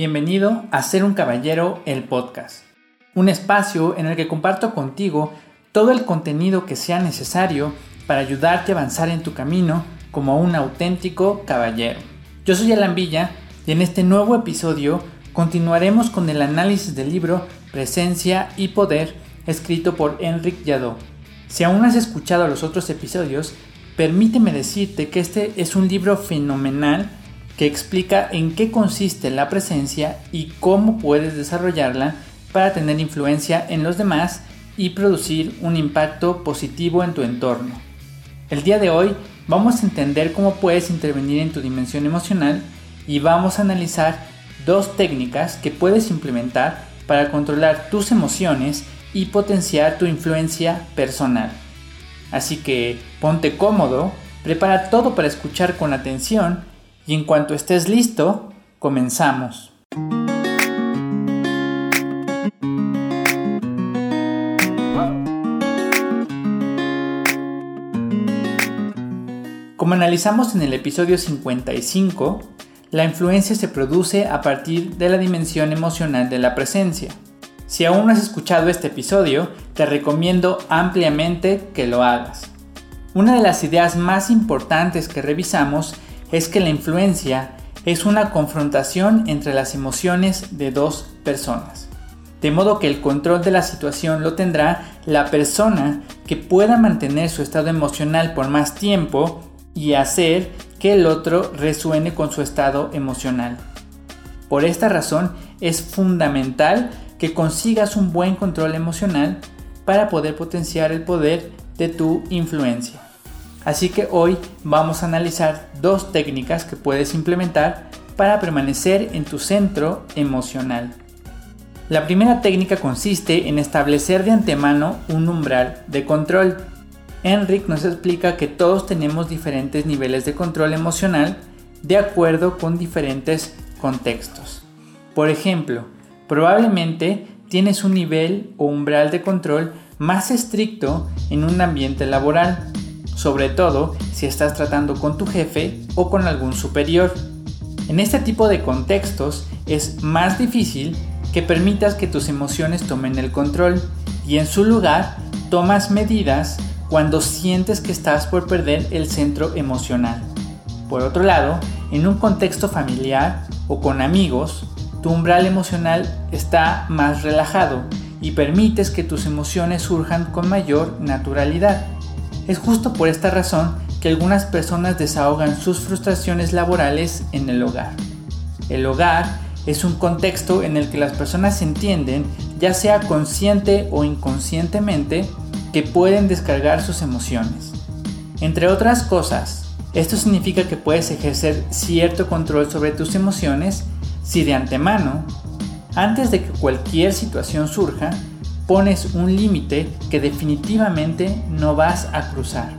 Bienvenido a Ser un Caballero, el podcast. Un espacio en el que comparto contigo todo el contenido que sea necesario para ayudarte a avanzar en tu camino como un auténtico caballero. Yo soy Alan Villa y en este nuevo episodio continuaremos con el análisis del libro Presencia y Poder escrito por Enric Jadot. Si aún has escuchado los otros episodios, permíteme decirte que este es un libro fenomenal que explica en qué consiste la presencia y cómo puedes desarrollarla para tener influencia en los demás y producir un impacto positivo en tu entorno. El día de hoy vamos a entender cómo puedes intervenir en tu dimensión emocional y vamos a analizar dos técnicas que puedes implementar para controlar tus emociones y potenciar tu influencia personal. Así que ponte cómodo, prepara todo para escuchar con atención y en cuanto estés listo, comenzamos. Como analizamos en el episodio 55, la influencia se produce a partir de la dimensión emocional de la presencia. Si aún no has escuchado este episodio, te recomiendo ampliamente que lo hagas. Una de las ideas más importantes que revisamos es que la influencia es una confrontación entre las emociones de dos personas. De modo que el control de la situación lo tendrá la persona que pueda mantener su estado emocional por más tiempo y hacer que el otro resuene con su estado emocional. Por esta razón es fundamental que consigas un buen control emocional para poder potenciar el poder de tu influencia. Así que hoy vamos a analizar dos técnicas que puedes implementar para permanecer en tu centro emocional. La primera técnica consiste en establecer de antemano un umbral de control. Enric nos explica que todos tenemos diferentes niveles de control emocional de acuerdo con diferentes contextos. Por ejemplo, probablemente tienes un nivel o umbral de control más estricto en un ambiente laboral, sobre todo si estás tratando con tu jefe o con algún superior. En este tipo de contextos es más difícil que permitas que tus emociones tomen el control y en su lugar tomas medidas cuando sientes que estás por perder el centro emocional. Por otro lado, en un contexto familiar o con amigos, tu umbral emocional está más relajado y permites que tus emociones surjan con mayor naturalidad. Es justo por esta razón que algunas personas desahogan sus frustraciones laborales en el hogar. El hogar es un contexto en el que las personas entienden, ya sea consciente o inconscientemente, que pueden descargar sus emociones. Entre otras cosas, esto significa que puedes ejercer cierto control sobre tus emociones si de antemano, antes de que cualquier situación surja, pones un límite que definitivamente no vas a cruzar.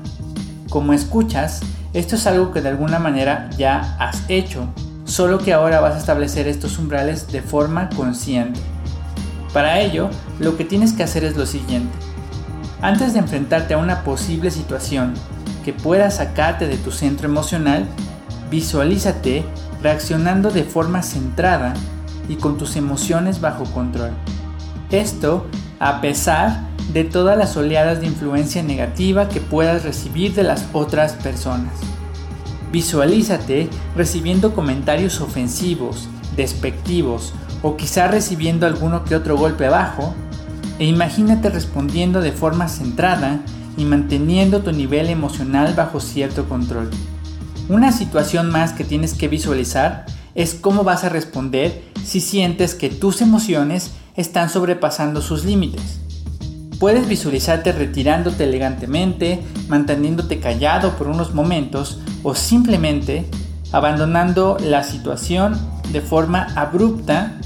Como escuchas, esto es algo que de alguna manera ya has hecho, solo que ahora vas a establecer estos umbrales de forma consciente. Para ello, lo que tienes que hacer es lo siguiente. Antes de enfrentarte a una posible situación que pueda sacarte de tu centro emocional, visualízate reaccionando de forma centrada y con tus emociones bajo control. Esto a pesar de todas las oleadas de influencia negativa que puedas recibir de las otras personas. Visualízate recibiendo comentarios ofensivos, despectivos o quizá recibiendo alguno que otro golpe bajo e imagínate respondiendo de forma centrada y manteniendo tu nivel emocional bajo cierto control. Una situación más que tienes que visualizar es cómo vas a responder si sientes que tus emociones están sobrepasando sus límites. Puedes visualizarte retirándote elegantemente, manteniéndote callado por unos momentos o simplemente abandonando la situación de forma abrupta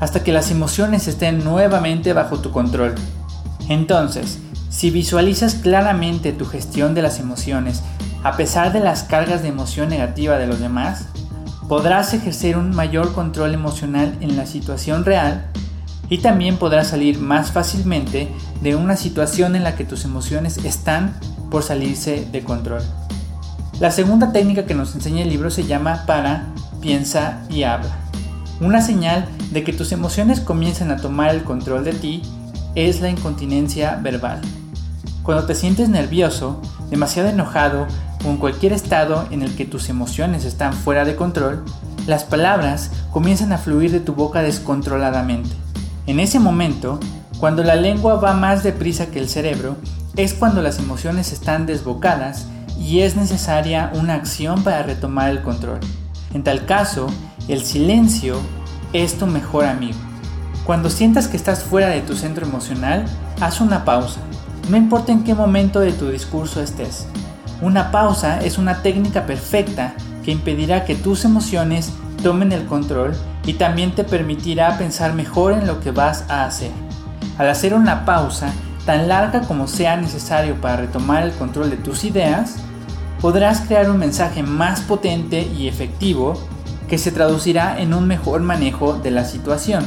hasta que las emociones estén nuevamente bajo tu control. Entonces, si visualizas claramente tu gestión de las emociones a pesar de las cargas de emoción negativa de los demás, podrás ejercer un mayor control emocional en la situación real y también podrás salir más fácilmente de una situación en la que tus emociones están por salirse de control. La segunda técnica que nos enseña el libro se llama para, piensa y habla. Una señal de que tus emociones comienzan a tomar el control de ti es la incontinencia verbal. Cuando te sientes nervioso, demasiado enojado o en cualquier estado en el que tus emociones están fuera de control, las palabras comienzan a fluir de tu boca descontroladamente. En ese momento, cuando la lengua va más deprisa que el cerebro, es cuando las emociones están desbocadas y es necesaria una acción para retomar el control. En tal caso, el silencio es tu mejor amigo. Cuando sientas que estás fuera de tu centro emocional, haz una pausa. No importa en qué momento de tu discurso estés. Una pausa es una técnica perfecta que impedirá que tus emociones tomen el control y también te permitirá pensar mejor en lo que vas a hacer. Al hacer una pausa, tan larga como sea necesario para retomar el control de tus ideas, podrás crear un mensaje más potente y efectivo que se traducirá en un mejor manejo de la situación.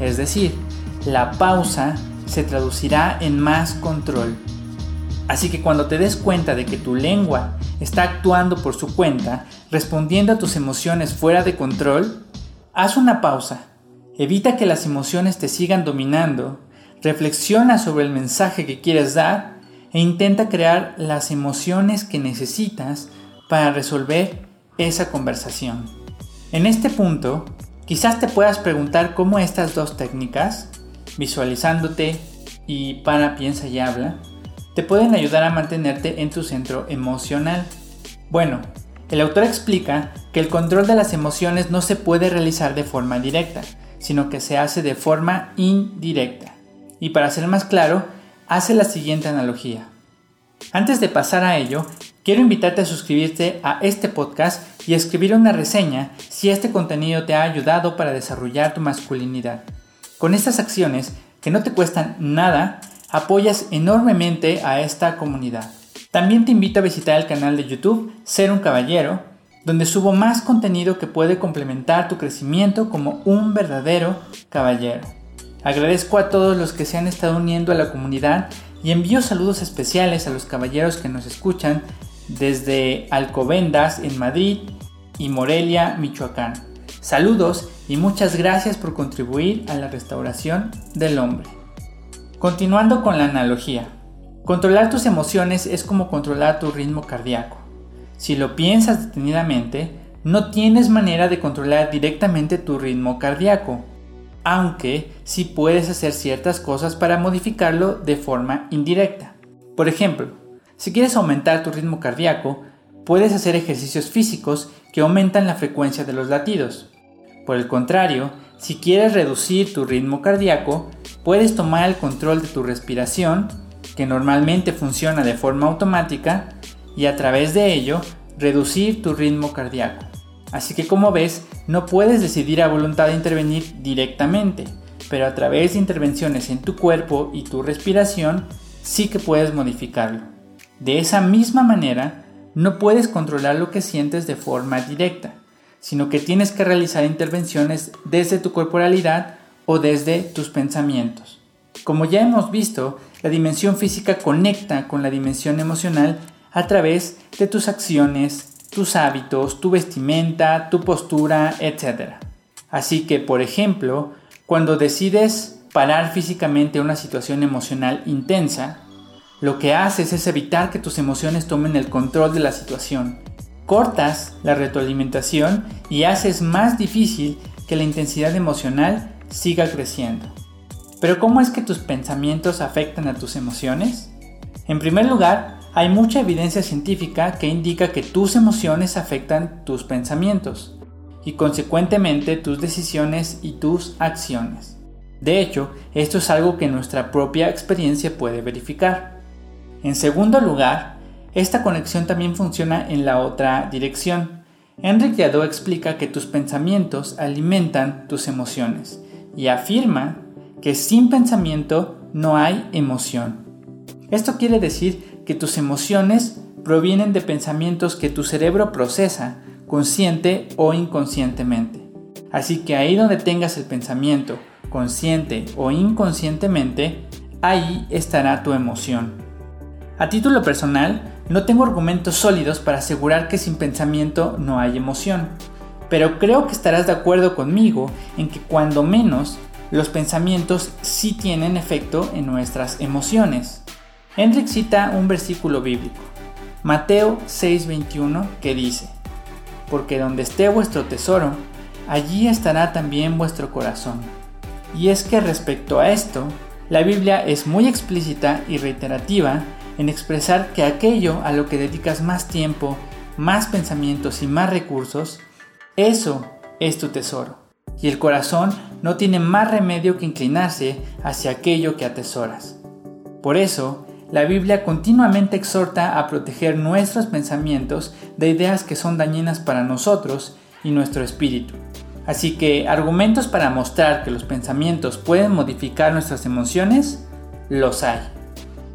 Es decir, la pausa se traducirá en más control. Así que cuando te des cuenta de que tu lengua está actuando por su cuenta, respondiendo a tus emociones fuera de control, haz una pausa. Evita que las emociones te sigan dominando, reflexiona sobre el mensaje que quieres dar e intenta crear las emociones que necesitas para resolver esa conversación. En este punto, quizás te puedas preguntar cómo estas dos técnicas, visualizándote y para, piensa y habla, te pueden ayudar a mantenerte en tu centro emocional. Bueno, el autor explica que el control de las emociones no se puede realizar de forma directa, sino que se hace de forma indirecta. Y para ser más claro, hace la siguiente analogía. Antes de pasar a ello, quiero invitarte a suscribirte a este podcast y escribir una reseña si este contenido te ha ayudado para desarrollar tu masculinidad. Con estas acciones, que no te cuestan nada, apoyas enormemente a esta comunidad. También te invito a visitar el canal de YouTube Ser un Caballero, donde subo más contenido que puede complementar tu crecimiento como un verdadero caballero. Agradezco a todos los que se han estado uniendo a la comunidad y envío saludos especiales a los caballeros que nos escuchan desde Alcobendas en Madrid y Morelia, Michoacán. Saludos y muchas gracias por contribuir a la restauración del hombre. Continuando con la analogía. Controlar tus emociones es como controlar tu ritmo cardíaco. Si lo piensas detenidamente, no tienes manera de controlar directamente tu ritmo cardíaco, aunque sí puedes hacer ciertas cosas para modificarlo de forma indirecta. Por ejemplo, si quieres aumentar tu ritmo cardíaco, puedes hacer ejercicios físicos que aumentan la frecuencia de los latidos. Por el contrario, si quieres reducir tu ritmo cardíaco, puedes tomar el control de tu respiración, que normalmente funciona de forma automática, y a través de ello reducir tu ritmo cardíaco. Así que como ves, no puedes decidir a voluntad de intervenir directamente, pero a través de intervenciones en tu cuerpo y tu respiración sí que puedes modificarlo. De esa misma manera, no puedes controlar lo que sientes de forma directa, sino que tienes que realizar intervenciones desde tu corporalidad o desde tus pensamientos. Como ya hemos visto, la dimensión física conecta con la dimensión emocional a través de tus acciones, tus hábitos, tu vestimenta, tu postura, etc. Así que, por ejemplo, cuando decides parar físicamente una situación emocional intensa, lo que haces es evitar que tus emociones tomen el control de la situación. Cortas la retroalimentación y haces más difícil que la intensidad emocional siga creciendo. Pero ¿cómo es que tus pensamientos afectan a tus emociones? En primer lugar, hay mucha evidencia científica que indica que tus emociones afectan tus pensamientos y consecuentemente tus decisiones y tus acciones. De hecho, esto es algo que nuestra propia experiencia puede verificar. En segundo lugar, esta conexión también funciona en la otra dirección. Enrique Jadot explica que tus pensamientos alimentan tus emociones y afirma que sin pensamiento no hay emoción. Esto quiere decir que tus emociones provienen de pensamientos que tu cerebro procesa consciente o inconscientemente. Así que ahí donde tengas el pensamiento, consciente o inconscientemente, ahí estará tu emoción. A título personal, no tengo argumentos sólidos para asegurar que sin pensamiento no hay emoción, pero creo que estarás de acuerdo conmigo en que cuando menos los pensamientos sí tienen efecto en nuestras emociones. Hendrik cita un versículo bíblico, Mateo 6:21, que dice, Porque donde esté vuestro tesoro, allí estará también vuestro corazón. Y es que respecto a esto, la Biblia es muy explícita y reiterativa en expresar que aquello a lo que dedicas más tiempo, más pensamientos y más recursos, eso es tu tesoro. Y el corazón no tiene más remedio que inclinarse hacia aquello que atesoras. Por eso, la Biblia continuamente exhorta a proteger nuestros pensamientos de ideas que son dañinas para nosotros y nuestro espíritu. Así que argumentos para mostrar que los pensamientos pueden modificar nuestras emociones, los hay.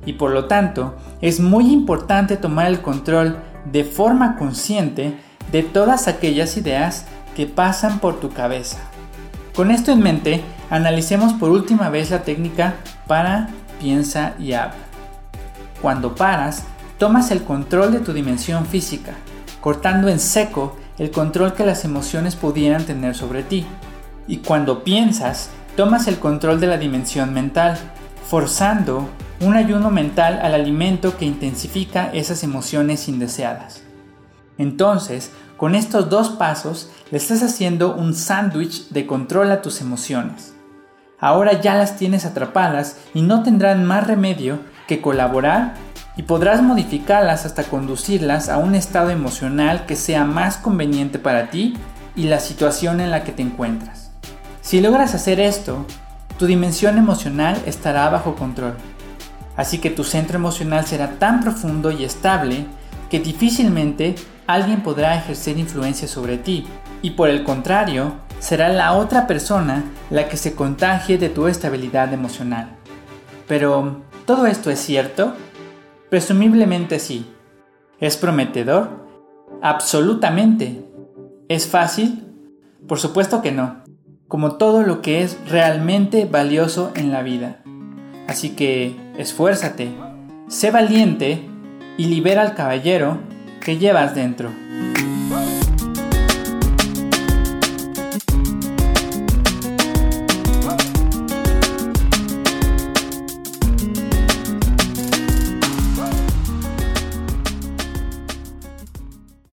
Y por lo tanto, es muy importante tomar el control de forma consciente de todas aquellas ideas que pasan por tu cabeza. Con esto en mente, analicemos por última vez la técnica para, piensa y habla. Cuando paras, tomas el control de tu dimensión física, cortando en seco el control que las emociones pudieran tener sobre ti. Y cuando piensas, tomas el control de la dimensión mental, forzando un ayuno mental al alimento que intensifica esas emociones indeseadas. Entonces, con estos dos pasos le estás haciendo un sándwich de control a tus emociones. Ahora ya las tienes atrapadas y no tendrán más remedio que colaborar y podrás modificarlas hasta conducirlas a un estado emocional que sea más conveniente para ti y la situación en la que te encuentras. Si logras hacer esto, tu dimensión emocional estará bajo control. Así que tu centro emocional será tan profundo y estable que difícilmente alguien podrá ejercer influencia sobre ti y por el contrario, será la otra persona la que se contagie de tu estabilidad emocional. Pero, ¿todo esto es cierto? Presumiblemente sí. ¿Es prometedor? Absolutamente. ¿Es fácil? Por supuesto que no, como todo lo que es realmente valioso en la vida. Así que esfuérzate, sé valiente y libera al caballero que llevas dentro.